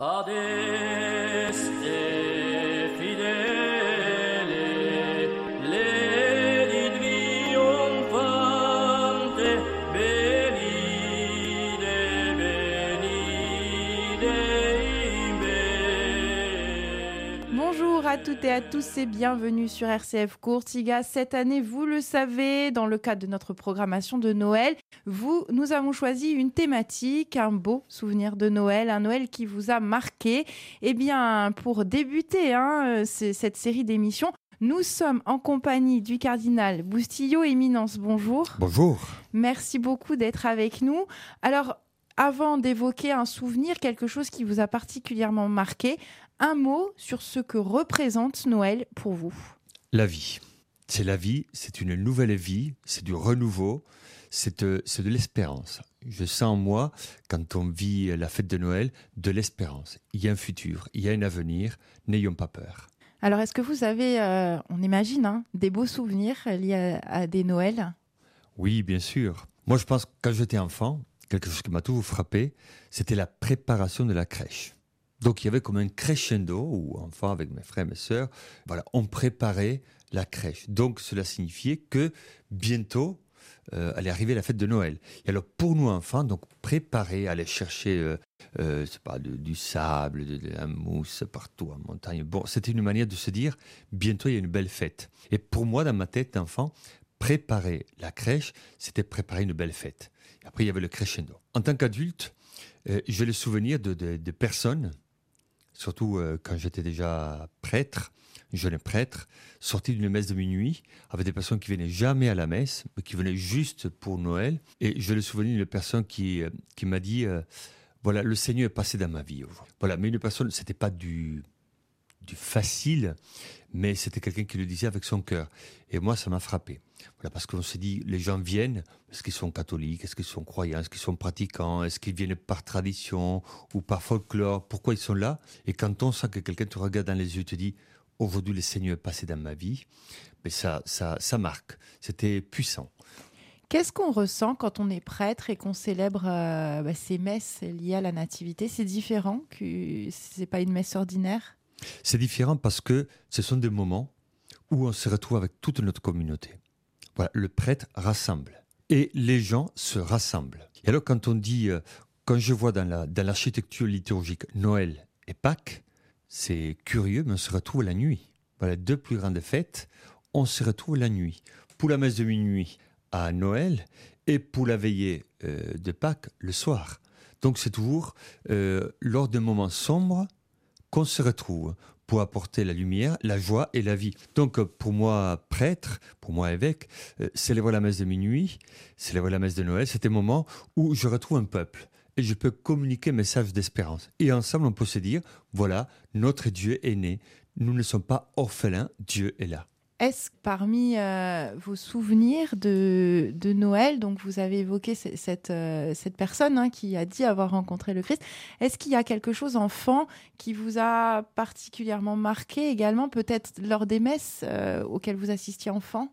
ad à toutes et à tous et bienvenue sur RCF Courtiga. Cette année, vous le savez, dans le cadre de notre programmation de Noël, vous, nous avons choisi une thématique, un beau souvenir de Noël, un Noël qui vous a marqué. Eh bien, pour débuter hein, cette série d'émissions, nous sommes en compagnie du cardinal Boustillot. Éminence, bonjour. Bonjour. Merci beaucoup d'être avec nous. Alors, avant d'évoquer un souvenir, quelque chose qui vous a particulièrement marqué, un mot sur ce que représente Noël pour vous. La vie. C'est la vie, c'est une nouvelle vie, c'est du renouveau, c'est de, de l'espérance. Je sens en moi, quand on vit la fête de Noël, de l'espérance. Il y a un futur, il y a un avenir, n'ayons pas peur. Alors, est-ce que vous avez, euh, on imagine, hein, des beaux souvenirs liés à, des Noëls? Oui, bien sûr. Moi, je pense que quand j'étais enfant, quelque chose qui m'a toujours frappé, c'était la préparation de la crèche. Donc il y avait comme un crescendo où, enfin, avec mes frères et mes sœurs, voilà, on préparait la crèche. Donc cela signifiait que bientôt euh, allait arriver la fête de Noël. Et alors pour nous enfants, donc préparer, aller chercher, euh, euh pas, du sable, de, la mousse partout en montagne. Bon, c'était une manière de se dire bientôt il y a une belle fête. Et pour moi, dans ma tête d'enfant, préparer la crèche, c'était préparer une belle fête. Après il y avait le crescendo. En tant qu'adulte, euh, j'ai le souvenir de, de, de personnes surtout euh, quand j'étais déjà prêtre, jeune prêtre, sorti d'une messe de minuit, avec des personnes qui venaient jamais à la messe, mais qui venaient juste pour Noël. Et je le souviens d'une personne qui, euh, qui m'a dit, euh, voilà, le Seigneur est passé dans ma vie. Voilà, mais une personne, c'était pas du, du facile, mais c'était quelqu'un qui le disait avec son cœur. Et moi, ça m'a frappé. Voilà, parce qu'on s'est dit, les gens viennent, est-ce qu'ils sont catholiques, est-ce qu'ils sont croyants, est-ce qu'ils sont pratiquants, est-ce qu'ils viennent par tradition ou par folklore, pourquoi ils sont là? Et quand on sent que quelqu'un te regarde dans les yeux et te dit, aujourd'hui le Seigneur est passé dans ma vie, mais ça, ça, ça marque. C'était puissant. Qu'est-ce qu'on ressent quand on est prêtre et qu'on célèbre euh, bah, ces messes liées à la nativité? C'est différent que c'est pas une messe ordinaire? C'est différent parce que ce sont des moments où on se retrouve avec toute notre communauté. Voilà, le prêtre rassemble et les gens se rassemblent. Et alors quand on dit, euh, quand je vois dans, la, dans l'architecture liturgique Noël et Pâques, c'est curieux, mais on se retrouve la nuit. Voilà, deux plus grandes fêtes, on se retrouve la nuit. Pour la messe de minuit à Noël et pour la veillée euh, de Pâques le soir. Donc c'est toujours euh, lors d'un moment sombre qu'on se retrouve pour apporter la lumière, la joie et la vie. Donc pour moi, prêtre, pour moi, évêque, euh, célébrer la messe de minuit, célébrer la messe de Noël, c'est un moment où je retrouve un peuple et je peux communiquer un message d'espérance. Et ensemble, on peut se dire, voilà, notre Dieu est né. Nous ne sommes pas orphelins, Dieu est là. Est-ce parmi euh, vos souvenirs de, Noël, donc vous avez évoqué cette, euh, cette personne hein, qui a dit avoir rencontré le Christ, est-ce qu'il y a quelque chose enfant qui vous a particulièrement marqué également, peut-être lors des messes euh, auxquelles vous assistiez enfant?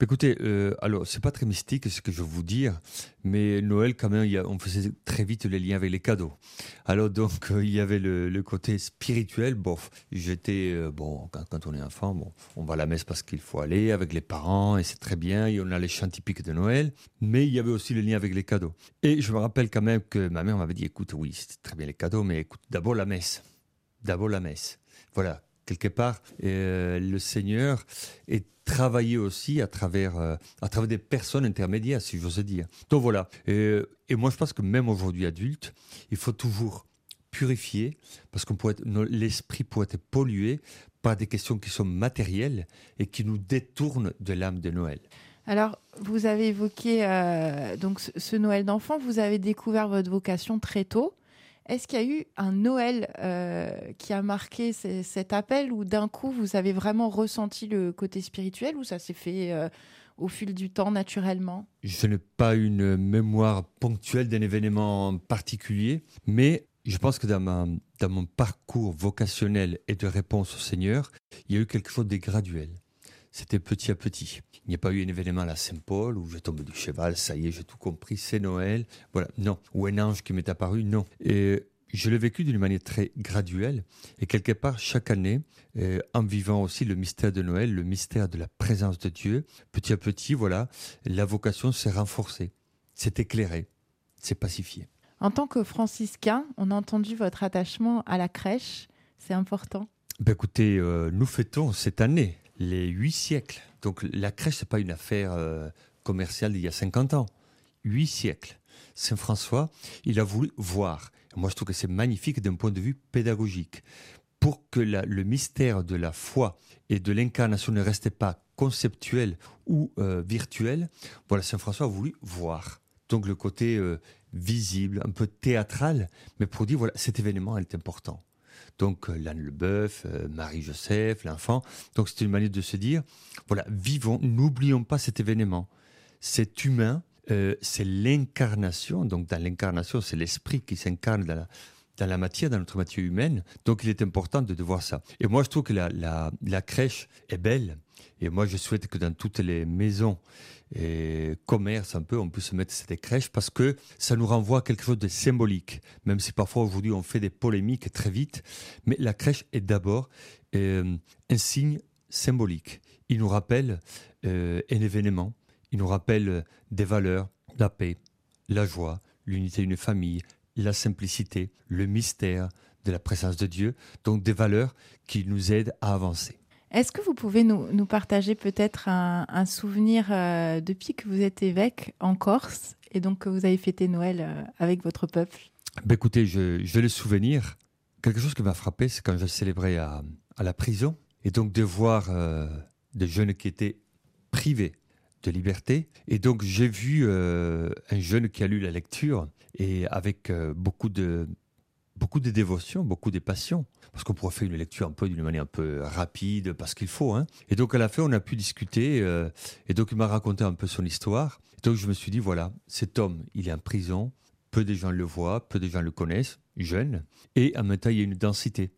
Écoutez, euh, alors c'est pas très mystique ce que je veux vous dire, mais Noël quand même, on faisait très vite les liens avec les cadeaux. Alors donc il y avait le, côté spirituel. Bon, j'étais euh, bon quand, on est enfant, bon, on va à la messe parce qu'il faut aller avec les parents et c'est très bien. Et on a les chants typiques de Noël, mais il y avait aussi le lien avec les cadeaux. Et je me rappelle quand même que ma mère m'avait dit, écoute, oui, c'est très bien les cadeaux, mais écoute, d'abord la messe, d'abord la messe. Voilà, quelque part, le Seigneur est travailler aussi à travers, euh, à travers des personnes intermédiaires, si j'ose dire. Donc voilà. Et, moi, je pense que même aujourd'hui adulte, il faut toujours purifier, parce pourrait, l'esprit pourrait être pollué par des questions qui sont matérielles et qui nous détournent de l'âme de Noël. Alors, vous avez évoqué euh, donc ce Noël d'enfant. Vous avez découvert votre vocation très tôt. Est-ce qu'il y a eu un Noël euh, qui a marqué cet appel ou d'un coup vous avez vraiment ressenti le côté spirituel ou ça s'est fait euh, au fil du temps naturellement? Je n'ai pas une mémoire ponctuelle d'un événement particulier, mais je pense que dans mon parcours vocationnel et de réponse au Seigneur, il y a eu quelque chose de graduel. C'était petit à petit. Il n'y a pas eu un événement à la Saint-Paul où je tombe du cheval, ça y est, j'ai tout compris, c'est Noël. Voilà, non. Ou un ange qui m'est apparu, non. Et je l'ai vécu d'une manière très graduelle et quelque part chaque année, euh, en vivant aussi le mystère de Noël, le mystère de la présence de Dieu, petit à petit, voilà, la vocation s'est renforcée, s'est éclairée, s'est pacifiée. En tant que franciscain, on a entendu votre attachement à la crèche, c'est important. Ben écoutez, euh, nous fêtons cette année les huit siècles. Donc la crèche, c'est pas une affaire euh, commerciale d'il y a 50 ans. Huit siècles. Saint François, il a voulu voir moi, je trouve que c'est magnifique d'un point de vue pédagogique. Pour que le mystère de la foi et de l'incarnation ne reste pas conceptuel ou euh, virtuel, voilà, Saint François a voulu voir. Donc le côté euh, visible, un peu théâtral, mais pour dire, voilà, cet événement est important. Donc euh, l'âne le bœuf, Marie-Joseph, l'enfant. Donc c'est une manière de se dire, voilà, vivons, n'oublions pas cet événement. C'est humain, euh, c'est l'incarnation. Donc, dans l'incarnation, c'est l'esprit qui s'incarne dans la, dans la matière, dans notre matière humaine. Donc, il est important de, voir ça. Et moi, je trouve que la, crèche est belle. Et moi, je souhaite que dans toutes les maisons et commerces, un peu, on puisse mettre cette crèche parce que ça nous renvoie à quelque chose de symbolique. Même si parfois, aujourd'hui, on fait des polémiques très vite. Mais la crèche est d'abord euh, un signe symbolique. Il nous rappelle euh, un événement il nous rappelle euh, des valeurs, la paix, la joie, l'unité d'une famille, la simplicité, le mystère de la présence de Dieu, donc des valeurs qui nous aident à avancer. Est-ce que vous pouvez nous, partager peut-être un, souvenir euh, depuis que vous êtes évêque en Corse et donc que vous avez fêté Noël euh, avec votre peuple? Ben Écoutez, je, vais le souvenir. Quelque chose qui m'a frappé, c'est quand je célébrais à, à, la prison et donc de voir des jeunes qui étaient privés de liberté. Et donc j'ai vu euh, un jeune qui a lu la lecture et avec euh, beaucoup de beaucoup de dévotion, beaucoup de passion, parce qu'on pourrait faire une lecture un peu d'une manière un peu rapide, parce qu'il faut. Hein. Et donc à la fin, on a pu discuter, euh, et donc il m'a raconté un peu son histoire. Et donc je me suis dit, voilà, cet homme, il est en prison, peu de gens le voient, peu de gens le connaissent, jeune, et en même temps, il y a une densité.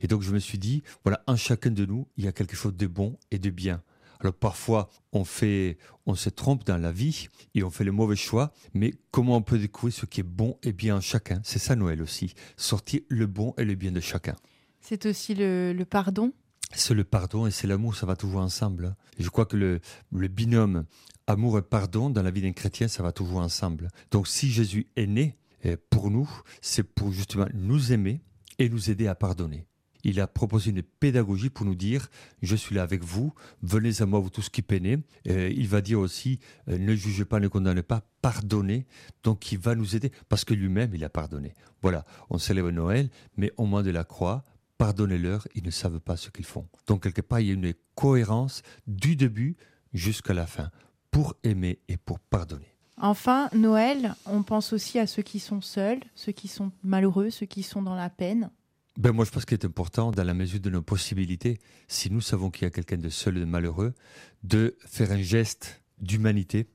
Et donc je me suis dit, voilà, en chacun de nous, il y a quelque chose de bon et de bien. Alors parfois, on fait, on se trompe dans la vie et on fait le mauvais choix, mais comment on peut découvrir ce qui est bon et bien en chacun? C'est ça Noël aussi, sortir le bon et le bien de chacun. C'est aussi le, pardon? C'est le pardon et c'est l'amour, ça va toujours ensemble. je crois que le, le binôme amour et pardon dans la vie d'un chrétien, ça va toujours ensemble. Donc si Jésus est né, eh, pour nous, c'est pour justement nous aimer et nous aider à pardonner il a proposé une pédagogie pour nous dire je suis là avec vous, venez à moi vous tous qui peinez. Euh, il va dire aussi euh, ne jugez pas, ne condamnez pas, pardonnez. Donc il va nous aider parce que lui-même il a pardonné. Voilà, on célèbre Noël, mais au moins de la croix, pardonnez-leur, ils ne savent pas ce qu'ils font. Donc quelque part il y a une cohérence du début jusqu'à la fin pour aimer et pour pardonner. Enfin, Noël, on pense aussi à ceux qui sont seuls, ceux qui sont malheureux, ceux qui sont dans la peine ben moi, je pense qu'il est important, dans la mesure de nos possibilités, si nous savons qu'il y a quelqu'un de seul et de malheureux, de faire un geste d'humanité,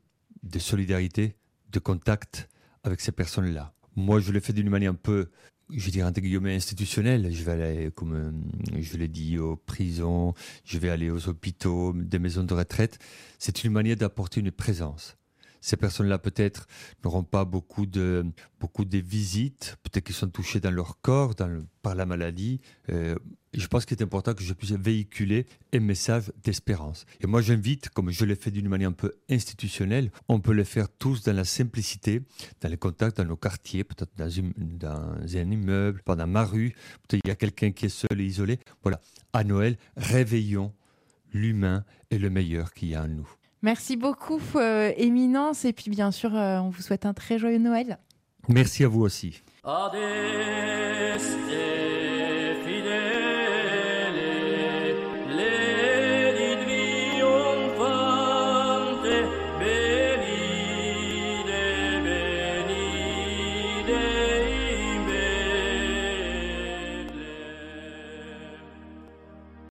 de solidarité, de contact avec ces personnes-là. Moi, je le fais d'une manière un peu, je dirais, entre institutionnelle. Je vais aller, comme euh, je l'ai dit, aux prisons, je vais aller aux hôpitaux, des maisons de retraite. C'est une manière d'apporter une présence ces personnes-là peut-être n'auront pas beaucoup de, beaucoup visites, peut-être qu'ils sont touchés dans leur corps par la maladie. Euh, je pense qu'il est important que je puisse véhiculer un message d'espérance. Et moi, j'invite, comme je l'ai fait d'une manière un peu institutionnelle, on peut le faire tous dans la simplicité, dans les contacts, dans nos quartiers, peut-être dans, dans un immeuble, dans ma rue, peut-être il y a quelqu'un qui est seul et isolé. Voilà, à Noël, réveillons l'humain et le meilleur qu'il y a en nous. Merci beaucoup, euh, Éminence. Et puis, bien sûr, euh, on vous souhaite un très joyeux Noël. Merci à vous aussi.